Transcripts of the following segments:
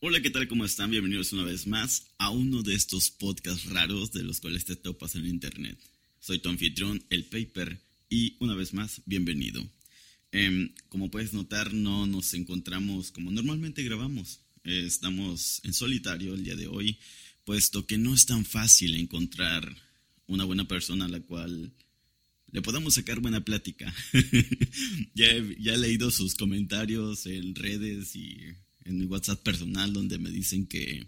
Hola, ¿qué tal? ¿Cómo están? Bienvenidos una vez más a uno de estos podcasts raros de los cuales te topas en internet. Soy tu anfitrión, el Paper, y una vez más, bienvenido. Em, como puedes notar, no nos encontramos como normalmente grabamos. estamos en solitario el día de hoy, puesto que no es tan fácil encontrar una buena persona a la cual le podamos sacar buena plática. ya, ya he leído sus comentarios en redes y en mi WhatsApp personal donde me dicen que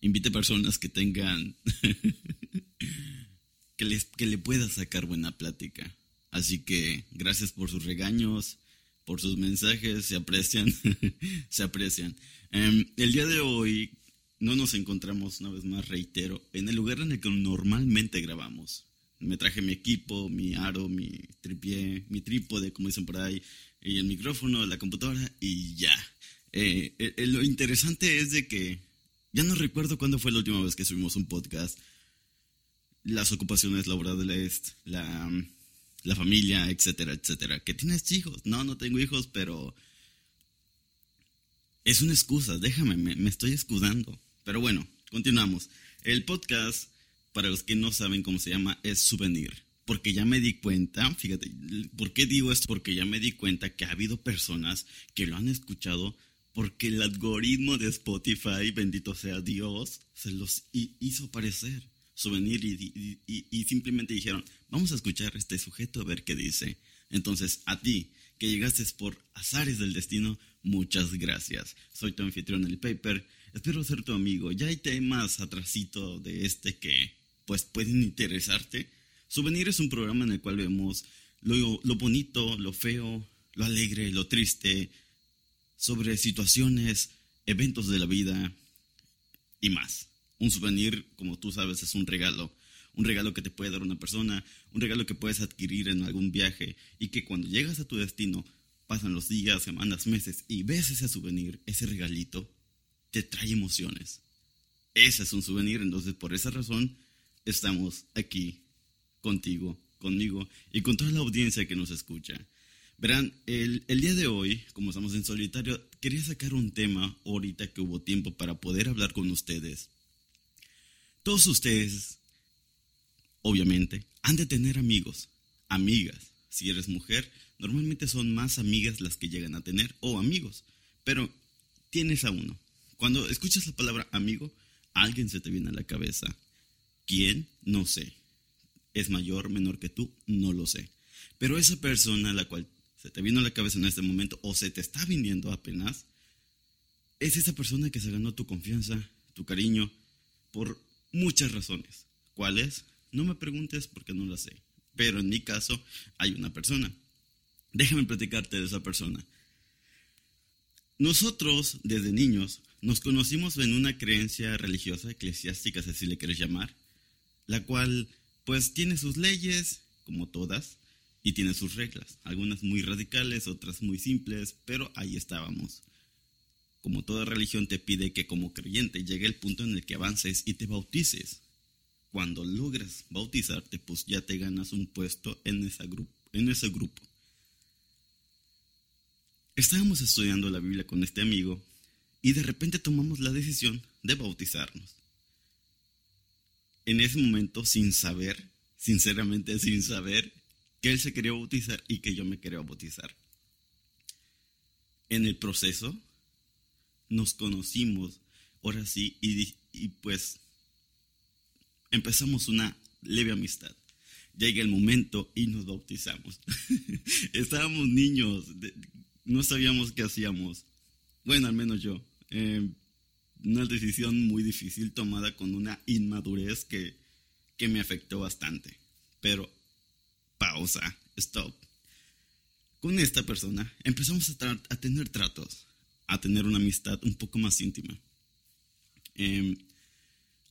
invite personas que tengan que les que le pueda sacar buena plática. Así que gracias por sus regaños, por sus mensajes, se aprecian, se aprecian. Em, el día de hoy no nos encontramos, una vez más reitero, en el lugar en el que normalmente grabamos. Me traje mi equipo, mi aro, mi tripié, mi trípode, como dicen por ahí, y el micrófono, la computadora y ya. Eh, eh, eh, lo interesante es de que ya no recuerdo cuándo fue la última vez que subimos un podcast. Las ocupaciones laborales, la, la familia, etcétera, etcétera. ¿Que tienes hijos? No, no tengo hijos, pero es una excusa. Déjame, me, me estoy escudando. Pero bueno, continuamos. El podcast, para los que no saben cómo se llama, es Souvenir. Porque ya me di cuenta, fíjate, ¿por qué digo esto? Porque ya me di cuenta que ha habido personas que lo han escuchado porque el algoritmo de Spotify, bendito sea Dios, se los hizo aparecer, souvenir y, simplemente dijeron, vamos a escuchar este sujeto a ver qué dice. Entonces, a ti, que llegaste por azares del destino, muchas gracias. Soy tu anfitrión el paper, espero ser tu amigo. Ya hay temas atrasito de este que pues pueden interesarte. Souvenir es un programa en el cual vemos lo bonito, lo feo, lo alegre, lo triste, sobre situaciones, eventos de la vida y más. Un souvenir, como tú sabes, es un regalo. Un regalo que te puede dar una persona, un regalo que puedes adquirir en algún viaje y que cuando llegas a tu destino, pasan los días, semanas, meses y ves ese souvenir, ese regalito, te trae emociones. Ese es un souvenir, entonces por esa razón estamos aquí contigo, conmigo y con toda la audiencia que nos escucha. Verán, el, día de hoy, como estamos en solitario, quería sacar un tema ahorita que hubo tiempo para poder hablar con ustedes. Todos ustedes, obviamente, han de tener amigos, amigas. Si eres mujer, normalmente son más amigas las que llegan a tener o amigos, pero tienes a uno. Cuando escuchas la palabra amigo, alguien se te viene a la cabeza. ¿Quién? No sé. ¿Es mayor, menor que tú? No lo sé. Pero esa persona a la cual se te vino a la cabeza en este momento o se te está viniendo apenas, es esa persona que se ganó tu confianza, tu cariño, por muchas razones. ¿Cuáles? No me preguntes porque no las sé. Pero en mi caso hay una persona. Déjame platicarte de esa persona. Nosotros, desde niños, nos conocimos en una creencia religiosa, eclesiástica, si así le quieres llamar, la cual, pues, tiene sus leyes, como todas, y tiene sus reglas, algunas muy radicales, otras muy simples, pero ahí estábamos. Como toda religión te pide que como creyente llegue el punto en el que avances y te bautices. Cuando logras bautizarte, pues ya te ganas un puesto en, esa en ese grupo. Estábamos estudiando la Biblia con este amigo y de repente tomamos la decisión de bautizarnos. En ese momento, sin saber, sinceramente sin saber, que él se quería bautizar y que yo me quería bautizar. En el proceso nos conocimos, ahora sí, y, y pues empezamos una leve amistad. Llega el momento y nos bautizamos. Estábamos niños, no sabíamos qué hacíamos. Bueno, al menos yo. Eh, una decisión muy difícil tomada con una inmadurez que, que me afectó bastante. Pero pausa, stop. Con esta persona empezamos a, tener tratos, a tener una amistad un poco más íntima, em,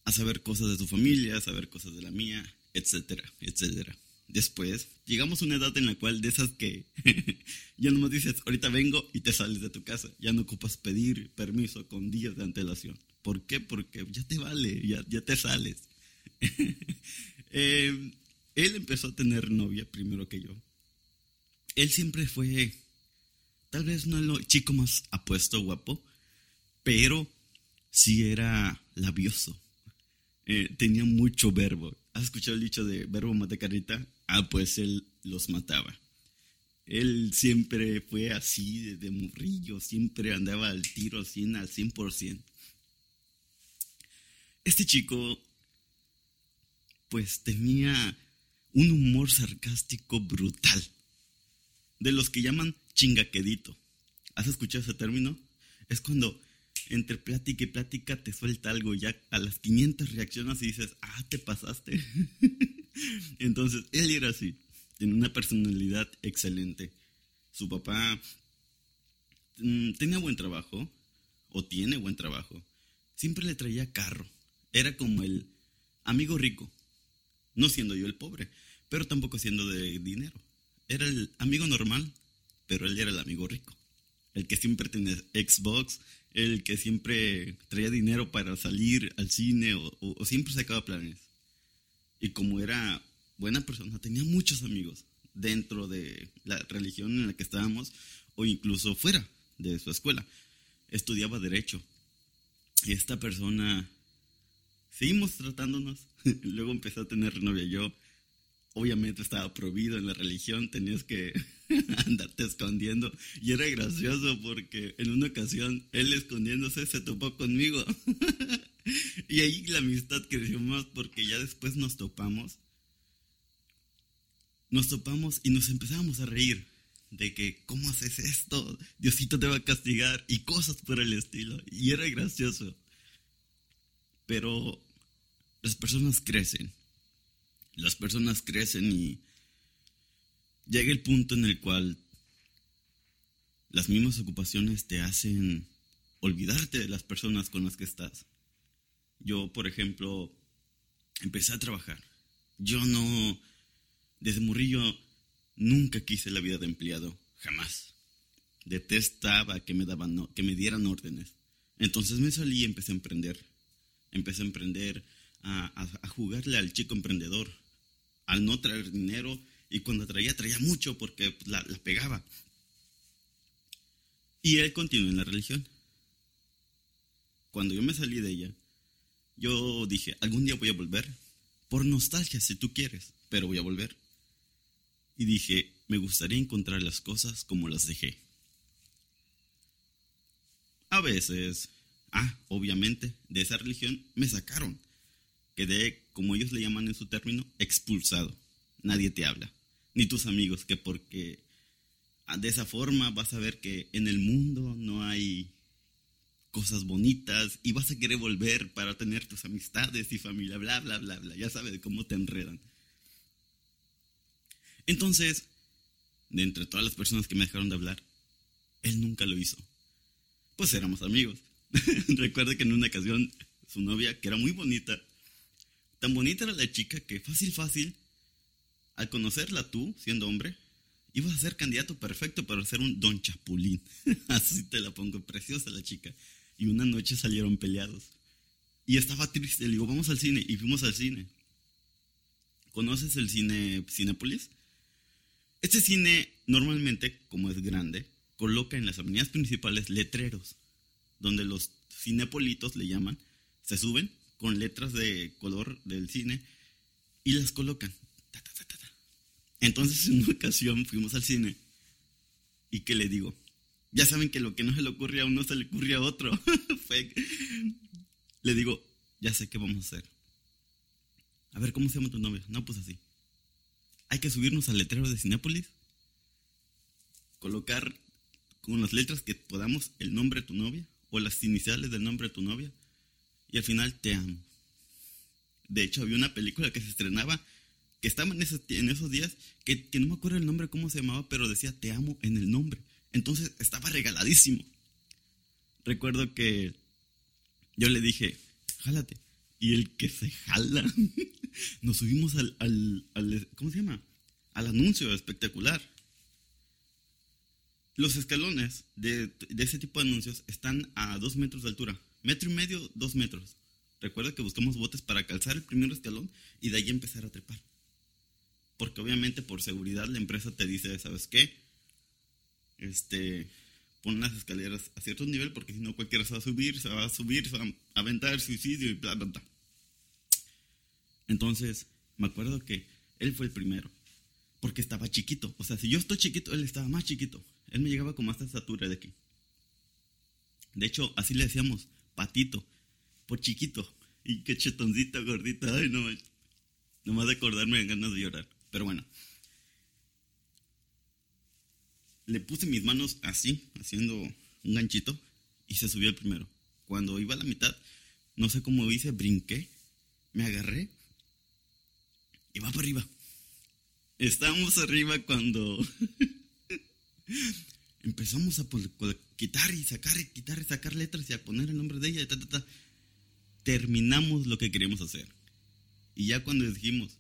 a saber cosas de su familia, a saber cosas de la mía, etcétera, etcétera. Después llegamos a una edad en la cual de esas que ya no me dices, ahorita vengo y te sales de tu casa, ya no ocupas pedir permiso con días de antelación. ¿Por qué? Porque ya te vale, ya, ya te sales. eh, él empezó a tener novia primero que yo. Él siempre fue, tal vez no el chico más apuesto, guapo, pero sí era labioso. Eh, tenía mucho verbo. ¿Has escuchado el dicho de verbo mata carita? Ah, pues él los mataba. Él siempre fue así, desde morrillo, siempre andaba al tiro al 100, al 100%. Este chico, pues tenía un humor sarcástico brutal, de los que llaman chingaquedito. ¿Has escuchado ese término? Es cuando entre plática y plática te suelta algo, ya a las 500 reaccionas y dices, ah, te pasaste. Entonces, él era así, tenía una personalidad excelente. Su papá mm, tenía buen trabajo, o tiene buen trabajo. Siempre le traía carro. Era como el amigo rico, no siendo yo el pobre, pero tampoco siendo de dinero. Era el amigo normal, pero él era el amigo rico. El que siempre tenía Xbox, el que siempre traía dinero para salir al cine o, o siempre sacaba planes. Y como era buena persona, tenía muchos amigos dentro de la religión en la que estábamos o incluso fuera de su escuela. Estudiaba derecho. Y esta persona, seguimos tratándonos. Luego empezó a tener novia yo. Obviamente estaba prohibido en la religión, tenías que andarte escondiendo. Y era gracioso porque en una ocasión él escondiéndose se topó conmigo. y ahí la amistad creció más porque ya después nos topamos. Nos topamos y nos empezamos a reír de que, ¿cómo haces esto? Diosito te va a castigar y cosas por el estilo. Y era gracioso. Pero las personas crecen. Las personas crecen y llega el punto en el cual las mismas ocupaciones te hacen olvidarte de las personas con las que estás. Yo, por ejemplo, empecé a trabajar. Yo no, desde Murillo, nunca quise la vida de empleado, jamás. Detestaba que me, daban, que me dieran órdenes. Entonces me salí y empecé a emprender. Empecé a emprender, a, jugarle al chico emprendedor, al no traer dinero y cuando traía, traía mucho porque la, pegaba. Y él continuó en la religión. Cuando yo me salí de ella, yo dije, algún día voy a volver, por nostalgia si tú quieres, pero voy a volver. Y dije, me gustaría encontrar las cosas como las dejé. A veces, ah, obviamente, de esa religión me sacaron quedé, como ellos le llaman en su término, expulsado. Nadie te habla, ni tus amigos, que porque ah, de esa forma vas a ver que en el mundo no hay cosas bonitas y vas a querer volver para tener tus amistades y familia, bla, bla, bla, bla. Ya sabes cómo te enredan. Entonces, de entre todas las personas que me dejaron de hablar, él nunca lo hizo. Pues éramos amigos. Recuerdo que en una ocasión su novia, que era muy bonita, Tan bonita era la chica que fácil, fácil, al conocerla tú, siendo hombre, ibas a ser candidato perfecto para ser un don Chapulín. Así te la pongo, preciosa la chica. Y una noche salieron peleados. Y estaba triste, le digo, vamos al cine. Y fuimos al cine. ¿Conoces el cine Cinepolis? Este cine, normalmente, como es grande, coloca en las avenidas principales letreros, donde los cinepolitos le llaman, se suben con letras de color del cine y las colocan. Entonces en una ocasión fuimos al cine y que le digo, ya saben que lo que no se le ocurre a uno se le ocurre a otro. le digo, ya sé qué vamos a hacer. A ver, ¿cómo se llama tu novia? No, pues así. Hay que subirnos al letrero de Cinépolis, colocar con las letras que podamos el nombre de tu novia o las iniciales del nombre de tu novia y al final te amo. De hecho, había una película que se estrenaba, que estaba en esos, días, que, no me acuerdo el nombre, cómo se llamaba, pero decía te amo en el nombre. Entonces estaba regaladísimo. Recuerdo que yo le dije, jálate. Y el que se jala, nos subimos al, al, ¿cómo se llama? Al anuncio espectacular. Los escalones de, de ese tipo de anuncios están a dos metros de altura metro y medio, dos metros. Recuerda que buscamos botes para calzar el primer escalón y de ahí empezar a trepar. Porque obviamente por seguridad la empresa te dice, ¿sabes qué? Este, pon las escaleras a cierto nivel porque si no cualquiera se va a subir, se va a subir, se va a aventar suicidio y bla, bla, bla. Entonces, me acuerdo que él fue el primero, porque estaba chiquito. O sea, si yo estoy chiquito, él estaba más chiquito. Él me llegaba con más estatura de aquí. De hecho, así le decíamos, patito, por chiquito. Y qué chetoncito, gordito. Ay, no, nomás de acordarme en ganas de llorar. Pero bueno. Le puse mis manos así, haciendo un ganchito, y se subió el primero. Cuando iba a la mitad, no sé cómo hice, brinqué, me agarré y va para arriba. Estábamos arriba cuando empezamos a quitar y sacar y quitar y sacar letras y a poner el nombre de ella ta, ta, ta. Terminamos lo que queríamos hacer. Y ya cuando dijimos,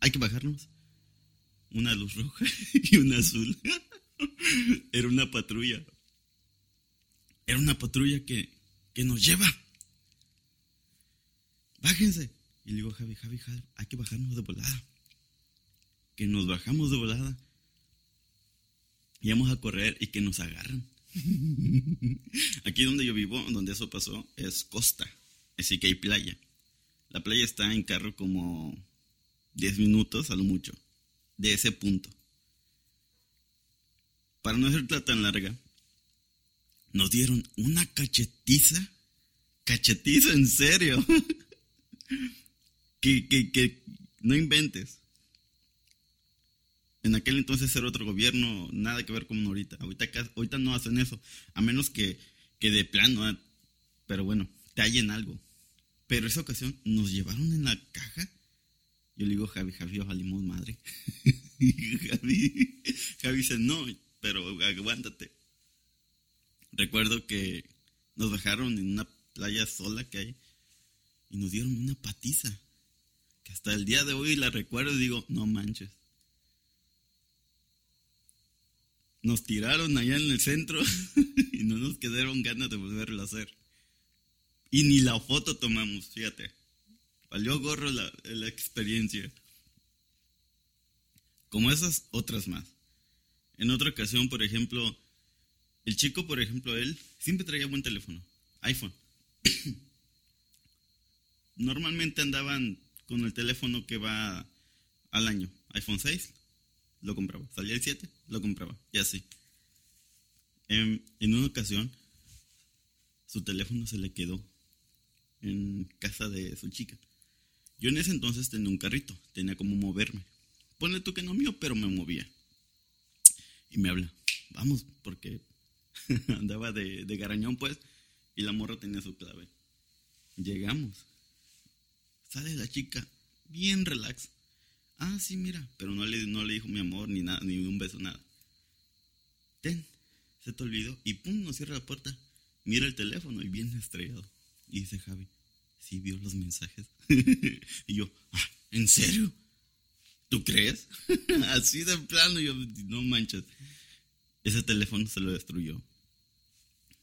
hay que bajarnos, una luz roja y una azul. Era una patrulla. Era una patrulla que, que nos lleva. Bájense. Y le digo, Javi, Javi, Javi, hay que bajarnos de volada. Que nos bajamos de volada. Y a correr y que nos agarran. Aquí donde yo vivo, donde eso pasó, es costa. Así que hay playa. La playa está en carro como 10 minutos a lo mucho. De ese punto. Para no hacerla tan larga, nos dieron una cachetiza. Cachetiza, en serio. que, que, que no inventes. En aquel entonces era otro gobierno, nada que ver con ahorita. Ahorita, ahorita no hacen eso, a menos que, que de plano, ah, pero bueno, te hallen algo. Pero esa ocasión nos llevaron en la caja. Yo le digo, Javi, Javi, ojalimos madre. Javi, Javi dice, no, pero aguántate. Recuerdo que nos bajaron en una playa sola que hay y nos dieron una patiza hasta el día de hoy la recuerdo y digo, no manches. Nos tiraron allá en el centro y no nos quedaron ganas de volverlo a hacer. Y ni la foto tomamos, fíjate. Valió gorro la, experiencia. Como esas otras más. En otra ocasión, por ejemplo, el chico, por ejemplo, él siempre traía buen teléfono, iPhone. Normalmente andaban con el teléfono que va al año. iPhone 6, lo compraba. Salía el 7, lo compraba. Y así. En, en una ocasión, su teléfono se le quedó en casa de su chica. Yo en ese entonces tenía un carrito, tenía como moverme. Ponle tú que no mío, pero me movía. Y me habla, vamos, porque andaba de, de garañón pues, y la morra tenía su clave. Llegamos. Sale la chica, bien relax. Ah, sí, mira, pero no le, no le dijo mi amor, ni nada, ni un beso, nada. Ten, se te olvidó. Y pum, nos cierra la puerta. Mira el teléfono y bien estrellado. Y dice Javi, sí vio los mensajes. y yo, ah, ¿en serio? ¿Tú crees? Así de plano, yo, no manches. Ese teléfono se lo destruyó.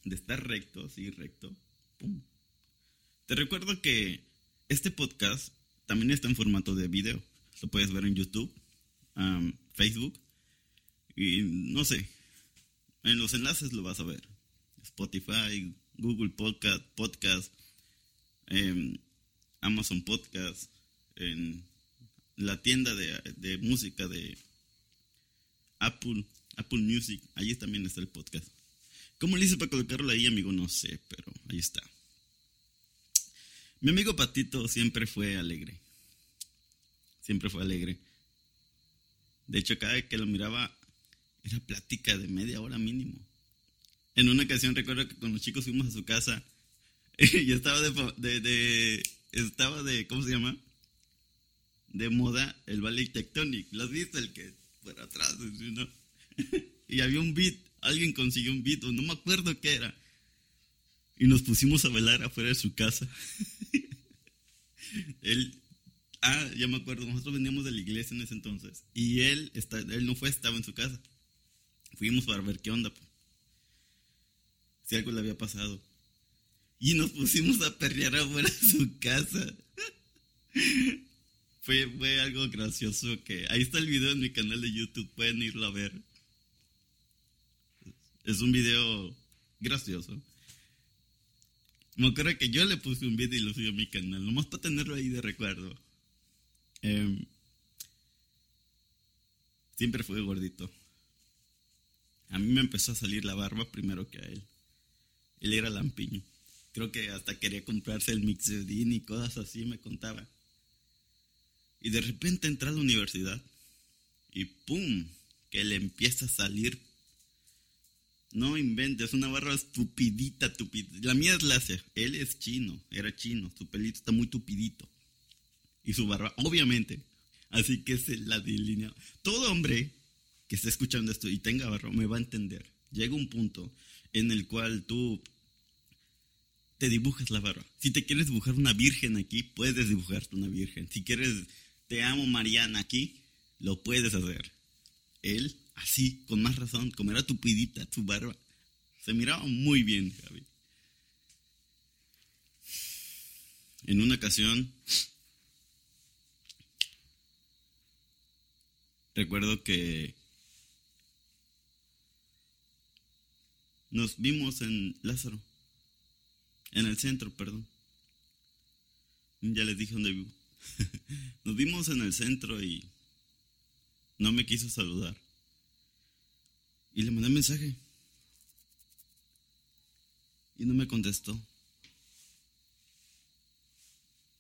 De estar recto, así recto, pum. Te recuerdo que este podcast también está en formato de video. Lo puedes ver en YouTube, Facebook y no sé. En los enlaces lo vas a ver. Spotify, Google Podcast, Podcast em, Amazon Podcast, en la tienda de, música de Apple, Apple Music. Allí también está el podcast. ¿Cómo le hice para colocarlo ahí, amigo? No sé, pero ahí está. Mi amigo Patito siempre fue alegre. Siempre fue alegre. De hecho, cada vez que lo miraba, era plática de media hora mínimo. En una ocasión recuerdo que con los chicos fuimos a su casa y estaba de, de, estaba de, ¿cómo se llama? De moda el ballet tectonic. ¿Lo has visto? El que por atrás, ¿no? y había un beat, alguien consiguió un beat, no me acuerdo qué era. Y nos pusimos a bailar afuera de su casa. él, ah, ya me acuerdo, nosotros veníamos de la iglesia en ese entonces. Y él, está, él no fue, estaba en su casa. Fuimos para ver qué onda, si algo le había pasado. Y nos pusimos a perrear afuera de su casa. fue, fue algo gracioso que... Ahí está el video en mi canal de YouTube, pueden irlo a ver. Es un video gracioso. Me acuerdo que yo le puse un video y lo subí a mi canal, nomás para tenerlo ahí de recuerdo. Em, siempre fue gordito. A mí me empezó a salir la barba primero que a él. Él era lampiño. Creo que hasta quería comprarse el Mixedin y cosas así, me contaba. Y de repente entra a la universidad y ¡pum! que le empieza a salir. No inventes, una barba estupidita, tupidita. La mía es láser, él es chino, era chino, su pelito está muy tupidito. Y su barba, obviamente. Así que se la delinea. Todo hombre que esté escuchando esto y tenga barba me va a entender. Llega un punto en el cual tú te dibujas la barba. Si te quieres dibujar una virgen aquí, puedes dibujarte una virgen. Si quieres, te amo Mariana aquí, lo puedes hacer. Él, así, con más razón, como era tupidita tu barba, se miraba muy bien, Javi. En una ocasión, recuerdo que nos vimos en Lázaro, en el centro, perdón. Ya les dije dónde vivo. Nos vimos en el centro y no me quiso saludar. Y le mandé mensaje. Y no me contestó.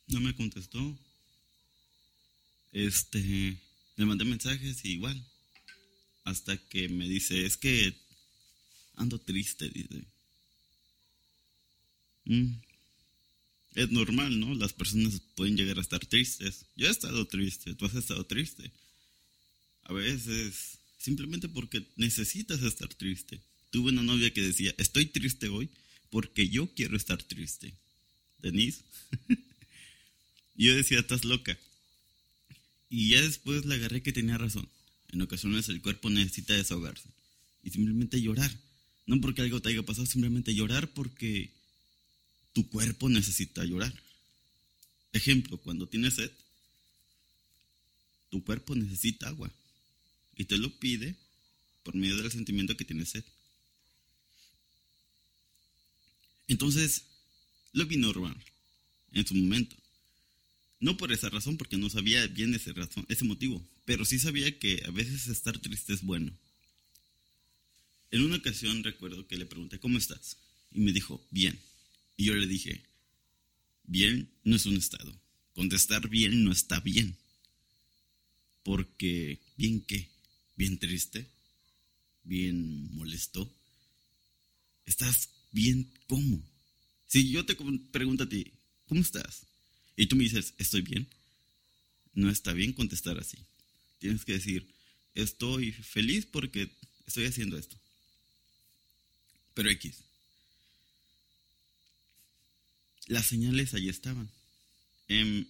No me contestó. Este, le mandé mensajes y igual. Hasta que me dice, es que ando triste, dice. Mm. Es normal, ¿no? Las personas pueden llegar a estar tristes. Yo he estado triste, tú has estado triste. A veces, simplemente porque necesitas estar triste. Tuve una novia que decía, estoy triste hoy porque yo quiero estar triste. Denise. yo decía, estás loca. Y ya después le agarré que tenía razón. En ocasiones el cuerpo necesita desahogarse. Y simplemente llorar. No porque algo te haya pasado, simplemente llorar porque tu cuerpo necesita llorar. Ejemplo, cuando tienes sed, tu cuerpo necesita agua y te lo pide por medio del sentimiento que tienes sed. Entonces, lo vi normal en su momento. No por esa razón, porque no sabía bien ese, razón, ese motivo, pero sí sabía que a veces estar triste es bueno. En una ocasión recuerdo que le pregunté, ¿cómo estás? Y me dijo, bien. Y yo le dije, bien no es un estado. Contestar bien no está bien. Porque, ¿bien qué? ¿Bien triste? ¿Bien molesto? ¿Estás bien cómo? Si yo te pregunto a ti, ¿cómo estás? Y tú me dices, estoy bien. No está bien contestar así. Tienes que decir, estoy feliz porque estoy haciendo esto. Pero X. Las señales ahí estaban. Em,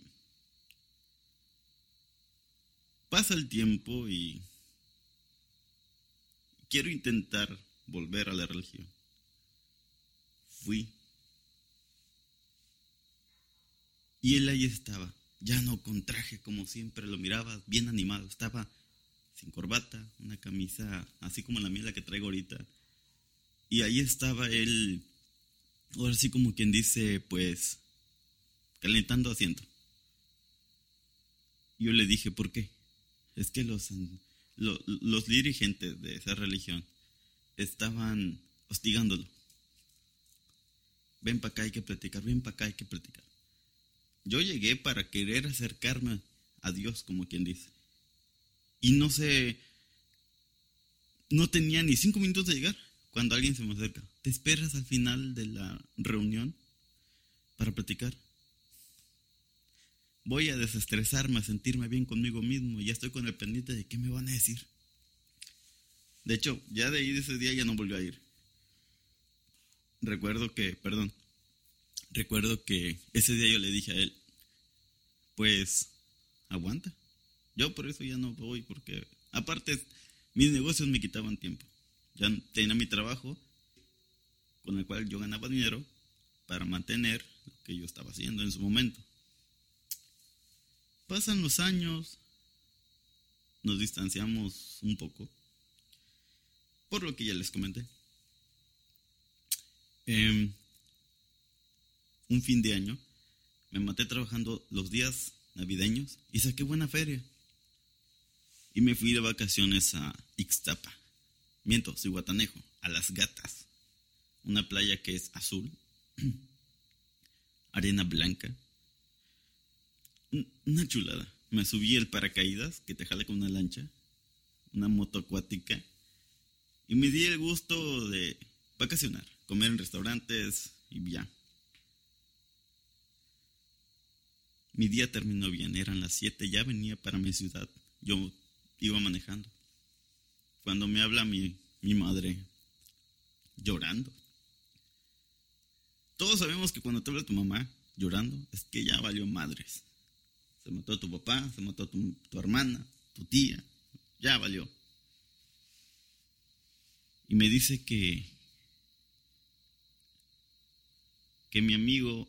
pasa el tiempo y quiero intentar volver a la religión. Fui. Y él ahí estaba, ya no con traje como siempre lo miraba, bien animado, estaba sin corbata, una camisa así como la mía la que traigo ahorita, y ahí estaba él, ahora sí como quien dice, pues, calentando asiento. Yo le dije, ¿por qué? Es que los, los dirigentes de esa religión estaban hostigándolo. Ven para acá, hay que platicar, ven para acá, hay que platicar. Yo llegué para querer acercarme a Dios, como quien dice. Y no sé, no tenía ni cinco minutos de llegar cuando alguien se me acerca, ¿te esperas al final de la reunión para platicar? Voy a desestresarme, a sentirme bien conmigo mismo. Ya estoy con el pendiente de qué me van a decir. De hecho, ya de ahí de ese día ya no volvió a ir. Recuerdo que, perdón, recuerdo que ese día yo le dije a él, pues, aguanta. Yo por eso ya no voy, porque aparte mis negocios me quitaban tiempo. Ya tenía mi trabajo con el cual yo ganaba dinero para mantener lo que yo estaba haciendo en su momento. Pasan los años, nos distanciamos un poco, por lo que ya les comenté. Em, un fin de año me maté trabajando los días navideños y saqué buena feria. Y me fui de vacaciones a Ixtapa. Miento, Guatanejo, a Las Gatas. Una playa que es azul, arena blanca. Una chulada. Me subí el paracaídas que te jala con una lancha, una moto acuática. Y me di el gusto de vacacionar, comer en restaurantes y ya. Mi día terminó bien, eran las 7, ya venía para mi ciudad. Yo iba manejando. Cuando me habla mi, mi madre llorando. Todos sabemos que cuando te habla tu mamá llorando es que ya valió madres. Se mató a tu papá, se mató a tu, tu hermana, tu tía, ya valió. Y me dice que que mi amigo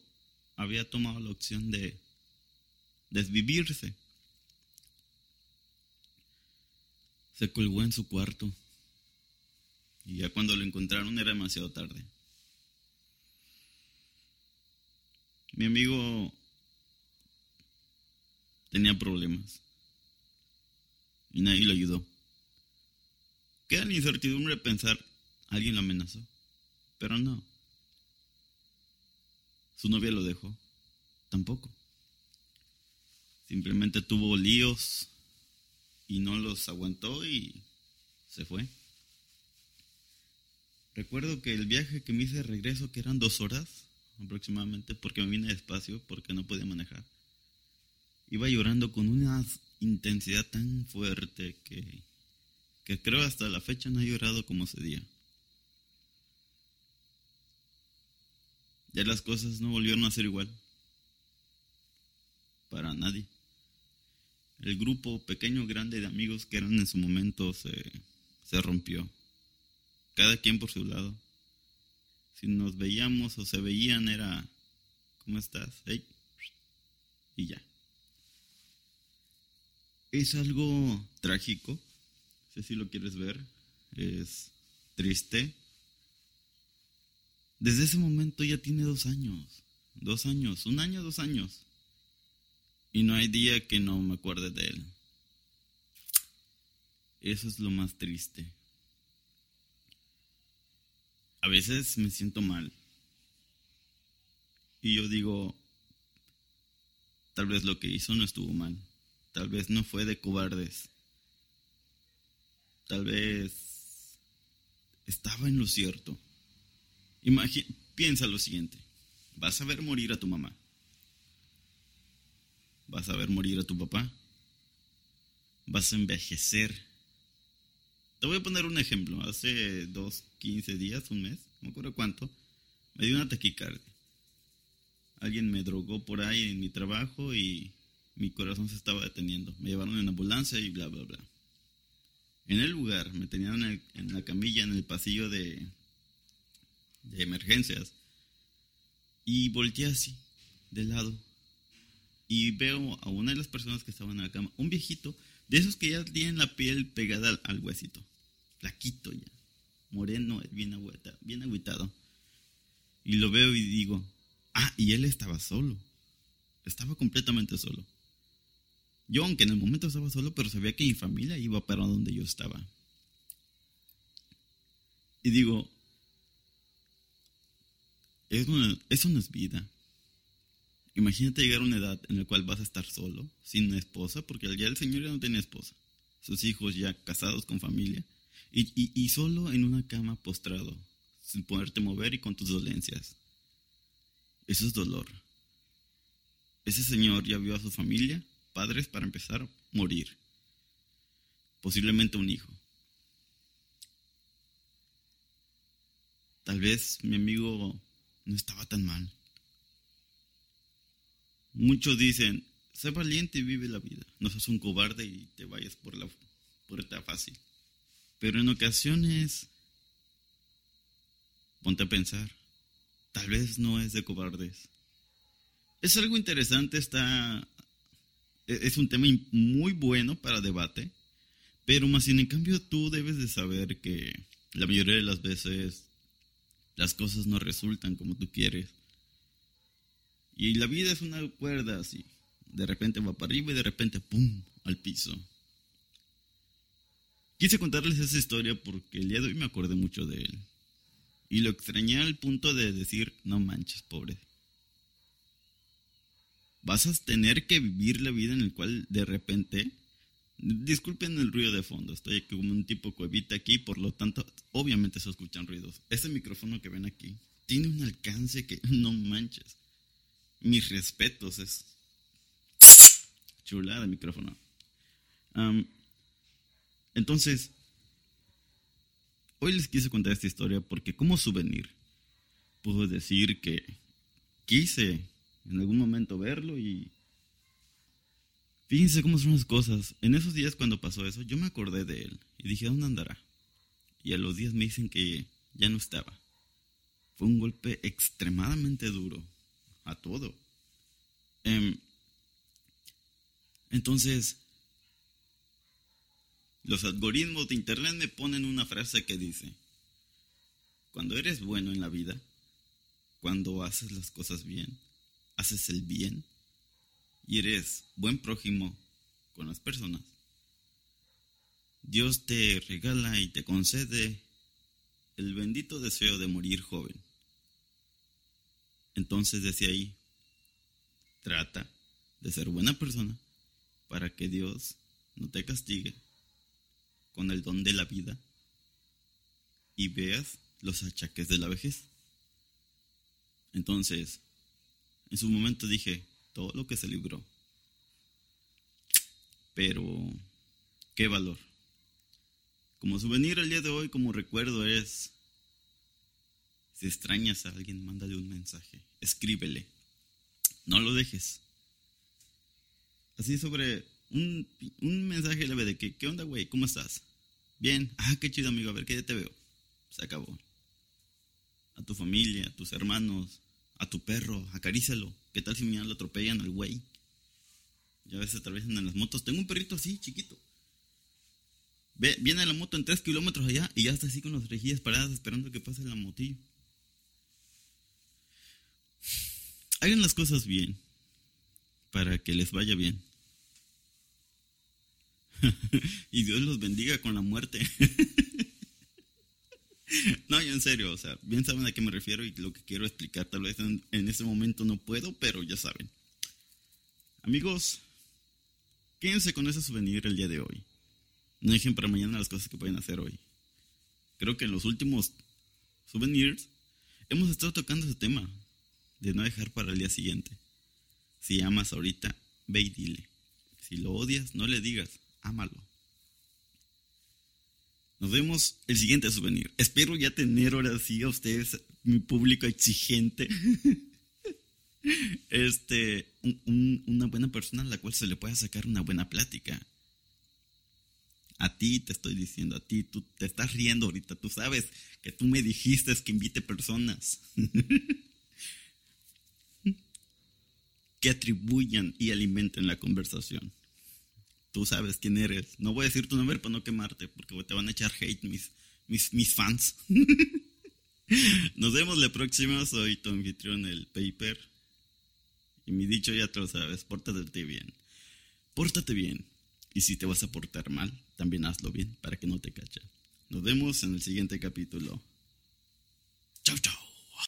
había tomado la opción de desvivirse. Se colgó en su cuarto. Y ya cuando lo encontraron era demasiado tarde. Mi amigo tenía problemas. Y nadie lo ayudó. Queda la incertidumbre pensar, alguien lo amenazó. Pero no. Su novia lo dejó. Tampoco. Simplemente tuvo líos y no los aguantó y se fue. Recuerdo que el viaje que me hice de regreso, que eran dos horas aproximadamente, porque me vine despacio, porque no podía manejar, iba llorando con una intensidad tan fuerte que, que creo hasta la fecha no he llorado como ese día. Ya las cosas no volvieron a ser igual. Para nadie el grupo pequeño grande de amigos que eran en su momento se, se rompió. Cada quien por su lado. Si nos veíamos o se veían era, ¿cómo estás? Y ya. Es algo trágico, sé si lo quieres ver, es triste. Desde ese momento ya tiene dos años, dos años, un año, dos años. Y no hay día que no me acuerde de él. Eso es lo más triste. A veces me siento mal. Y yo digo, tal vez lo que hizo no estuvo mal. Tal vez no fue de cobardes. Tal vez estaba en lo cierto. piensa lo siguiente. Vas a ver morir a tu mamá vas a ver morir a tu papá, vas a envejecer. Te voy a poner un ejemplo. Hace dos, quince días, un mes, no me acuerdo cuánto, me dio una taquicardia. Alguien me drogó por ahí en mi trabajo y mi corazón se estaba deteniendo. Me llevaron en ambulancia y bla, bla, bla. En el lugar, me tenían en, en la camilla, en el pasillo de, de emergencias. Y volteé así, de lado y veo a una de las personas que estaban en la cama, un viejito, de esos que ya tienen la piel pegada al, huesito, flaquito ya, moreno, bien, agüita, bien agüitado. Y lo veo y digo, ah, y él estaba solo, estaba completamente solo. Yo, aunque en el momento estaba solo, pero sabía que mi familia iba para donde yo estaba. Y digo, eso no es vida. Imagínate llegar a una edad en la cual vas a estar solo, sin esposa, porque ya el señor ya no tiene esposa, sus hijos ya casados con familia, y, solo en una cama postrado, sin poderte mover y con tus dolencias. Eso es dolor. Ese señor ya vio a su familia, padres para empezar, morir. Posiblemente un hijo. Tal vez mi amigo no estaba tan mal. Muchos dicen, sé valiente y vive la vida. No seas un cobarde y te vayas por la puerta fácil. Pero en ocasiones, ponte a pensar, tal vez no es de cobardes. Es algo interesante, está, e-, es un tema muy bueno para debate, pero más sin en cambio tú debes de saber que la mayoría de las veces las cosas no resultan como tú quieres. Y la vida es una cuerda así. De repente va para arriba y de repente, ¡pum!, al piso. Quise contarles esa historia porque el día de hoy me acordé mucho de él. Y lo extrañé al punto de decir, no manches, pobre. Vas a tener que vivir la vida en la cual de repente... Disculpen el ruido de fondo, estoy como un tipo cuevita aquí, por lo tanto, obviamente se escuchan ruidos. Ese micrófono que ven aquí tiene un alcance que no manches. Mis respetos, es chulada el micrófono. entonces, hoy les quise contar esta historia porque como souvenir puedo decir que quise en algún momento verlo y fíjense cómo son las cosas. En esos días cuando pasó eso, yo me acordé de él y dije, ¿dónde andará? Y a los días me dicen que ya no estaba. Fue un golpe extremadamente duro a todo. Em, entonces, los algoritmos de Internet me ponen una frase que dice, cuando eres bueno en la vida, cuando haces las cosas bien, haces el bien y eres buen prójimo con las personas, Dios te regala y te concede el bendito deseo de morir joven. Entonces desde ahí, trata de ser buena persona para que Dios no te castigue con el don de la vida y veas los achaques de la vejez. Entonces, en su momento dije, todo lo que se libró. Pero, qué valor. Como souvenir el día de hoy, como recuerdo es, si extrañas a alguien, mándale un mensaje, escríbele, no lo dejes. Así sobre un, un mensaje leve de que, ¿qué onda, güey? ¿Cómo estás? Bien. Ah, qué chido, amigo. A ver, ¿qué te veo? Se acabó. A tu familia, a tus hermanos, a tu perro, acarícialo. ¿Qué tal si mañana lo atropellan al güey? Ya a veces atraviesan en las motos. Tengo un perrito así, chiquito. Ve, viene la moto en tres kilómetros allá y ya está así con las rejillas paradas esperando que pase la motillo. Hagan las cosas bien para que les vaya bien. y Dios los bendiga con la muerte. no, yo en serio, o sea, bien saben a qué me refiero y lo que quiero explicar. Tal vez en, en ese momento no puedo, pero ya saben. Amigos, quédense con ese souvenir el día de hoy. No dejen para mañana las cosas que pueden hacer hoy. Creo que en los últimos souvenirs hemos estado tocando ese tema de no dejar para el día siguiente. Si amas ahorita, ve y dile. Si lo odias, no le digas ámalo. Nos vemos el siguiente souvenir. Espero ya tener ahora sí a ustedes, mi público exigente, este, una buena persona a la cual se le pueda sacar una buena plática. A ti te estoy diciendo, a ti, tú te estás riendo ahorita, tú sabes que tú me dijiste que invite personas que atribuyan y alimenten la conversación tú sabes quién eres. No voy a decir tu nombre para no quemarte, porque te van a echar hate mis, mis, mis fans. Nos vemos la próxima. Soy tu anfitrión, el Paper. Y mi dicho ya te lo sabes, pórtate bien. Pórtate bien. Y si te vas a portar mal, también hazlo bien para que no te cacha. Nos vemos en el siguiente capítulo. Chao, chao.